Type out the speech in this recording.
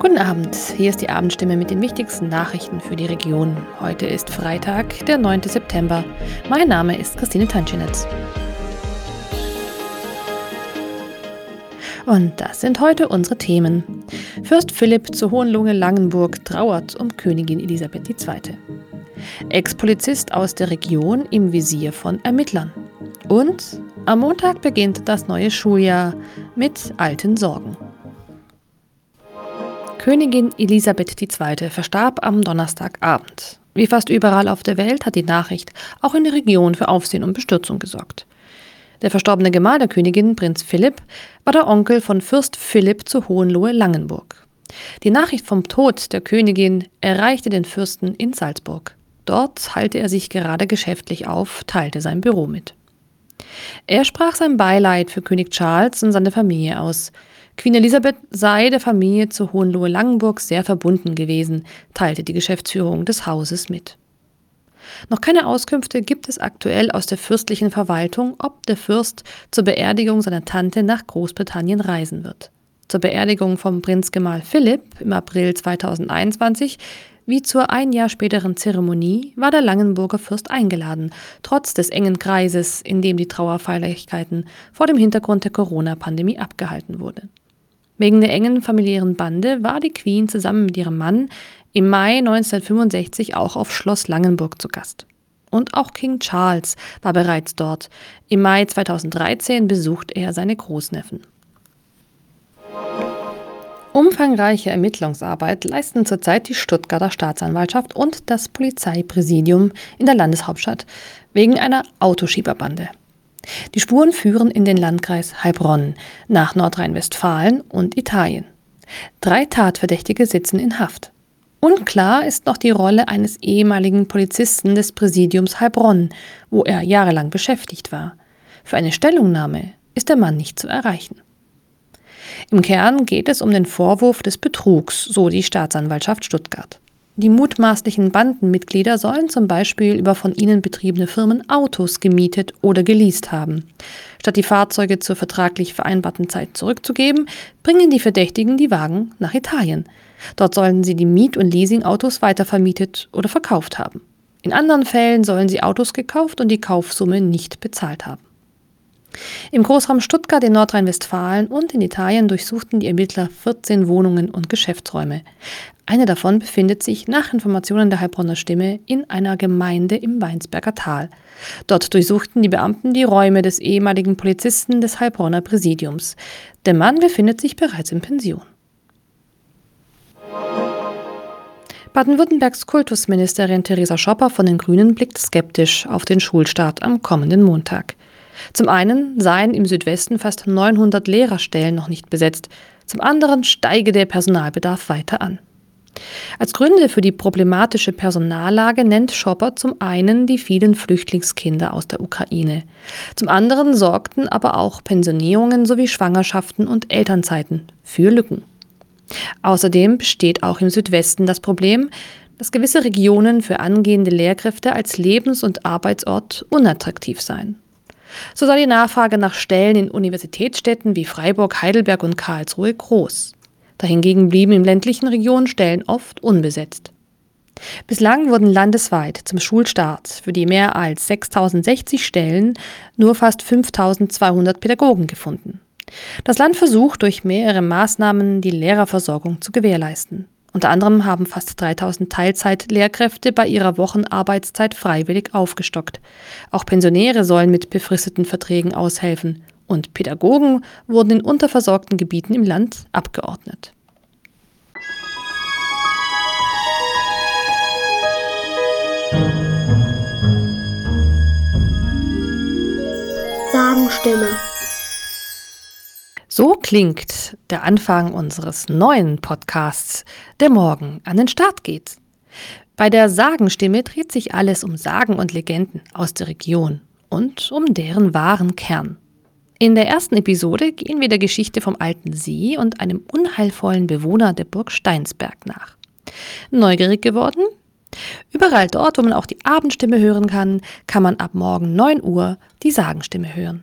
Guten Abend, hier ist die Abendstimme mit den wichtigsten Nachrichten für die Region. Heute ist Freitag, der 9. September. Mein Name ist Christine Tanschinetz. Und das sind heute unsere Themen. Fürst Philipp zu Hohenlohe-Langenburg trauert um Königin Elisabeth II. Ex-Polizist aus der Region im Visier von Ermittlern. Und am Montag beginnt das neue Schuljahr mit alten Sorgen. Königin Elisabeth II. verstarb am Donnerstagabend. Wie fast überall auf der Welt hat die Nachricht auch in der Region für Aufsehen und Bestürzung gesorgt. Der verstorbene Gemahl der Königin, Prinz Philipp, war der Onkel von Fürst Philipp zu Hohenlohe-Langenburg. Die Nachricht vom Tod der Königin erreichte den Fürsten in Salzburg. Dort halte er sich gerade geschäftlich auf, teilte sein Büro mit. Er sprach sein Beileid für König Charles und seine Familie aus. Queen Elisabeth sei der Familie zu Hohenlohe-Langenburg sehr verbunden gewesen, teilte die Geschäftsführung des Hauses mit. Noch keine Auskünfte gibt es aktuell aus der fürstlichen Verwaltung, ob der Fürst zur Beerdigung seiner Tante nach Großbritannien reisen wird. Zur Beerdigung vom Prinzgemahl Philipp im April 2021 wie zur ein Jahr späteren Zeremonie war der Langenburger Fürst eingeladen, trotz des engen Kreises, in dem die Trauerfeierlichkeiten vor dem Hintergrund der Corona-Pandemie abgehalten wurden. Wegen der engen familiären Bande war die Queen zusammen mit ihrem Mann im Mai 1965 auch auf Schloss Langenburg zu Gast. Und auch King Charles war bereits dort. Im Mai 2013 besucht er seine Großneffen. Umfangreiche Ermittlungsarbeit leisten zurzeit die Stuttgarter Staatsanwaltschaft und das Polizeipräsidium in der Landeshauptstadt wegen einer Autoschieberbande. Die Spuren führen in den Landkreis Heilbronn, nach Nordrhein-Westfalen und Italien. Drei Tatverdächtige sitzen in Haft. Unklar ist noch die Rolle eines ehemaligen Polizisten des Präsidiums Heilbronn, wo er jahrelang beschäftigt war. Für eine Stellungnahme ist der Mann nicht zu erreichen. Im Kern geht es um den Vorwurf des Betrugs, so die Staatsanwaltschaft Stuttgart. Die mutmaßlichen Bandenmitglieder sollen zum Beispiel über von ihnen betriebene Firmen Autos gemietet oder geleast haben. Statt die Fahrzeuge zur vertraglich vereinbarten Zeit zurückzugeben, bringen die Verdächtigen die Wagen nach Italien. Dort sollen sie die Miet- und Leasingautos weitervermietet oder verkauft haben. In anderen Fällen sollen sie Autos gekauft und die Kaufsumme nicht bezahlt haben. Im Großraum Stuttgart in Nordrhein-Westfalen und in Italien durchsuchten die Ermittler 14 Wohnungen und Geschäftsräume. Eine davon befindet sich nach Informationen der Heilbronner Stimme in einer Gemeinde im Weinsberger Tal. Dort durchsuchten die Beamten die Räume des ehemaligen Polizisten des Heilbronner Präsidiums. Der Mann befindet sich bereits in Pension. Baden-Württembergs Kultusministerin Theresa Schopper von den Grünen blickt skeptisch auf den Schulstart am kommenden Montag. Zum einen seien im Südwesten fast 900 Lehrerstellen noch nicht besetzt, zum anderen steige der Personalbedarf weiter an. Als Gründe für die problematische Personallage nennt Schopper zum einen die vielen Flüchtlingskinder aus der Ukraine. Zum anderen sorgten aber auch Pensionierungen sowie Schwangerschaften und Elternzeiten für Lücken. Außerdem besteht auch im Südwesten das Problem, dass gewisse Regionen für angehende Lehrkräfte als Lebens- und Arbeitsort unattraktiv seien. So sei die Nachfrage nach Stellen in Universitätsstädten wie Freiburg, Heidelberg und Karlsruhe groß. Dahingegen blieben in ländlichen Regionen Stellen oft unbesetzt. Bislang wurden landesweit zum Schulstart für die mehr als 6060 Stellen nur fast 5200 Pädagogen gefunden. Das Land versucht durch mehrere Maßnahmen die Lehrerversorgung zu gewährleisten. Unter anderem haben fast 3000 Teilzeitlehrkräfte bei ihrer Wochenarbeitszeit freiwillig aufgestockt. Auch Pensionäre sollen mit befristeten Verträgen aushelfen. Und Pädagogen wurden in unterversorgten Gebieten im Land abgeordnet. Sagenstimme. So klingt der Anfang unseres neuen Podcasts, der morgen an den Start geht. Bei der Sagenstimme dreht sich alles um Sagen und Legenden aus der Region und um deren wahren Kern. In der ersten Episode gehen wir der Geschichte vom alten See und einem unheilvollen Bewohner der Burg Steinsberg nach. Neugierig geworden? Überall dort, wo man auch die Abendstimme hören kann, kann man ab morgen 9 Uhr die Sagenstimme hören.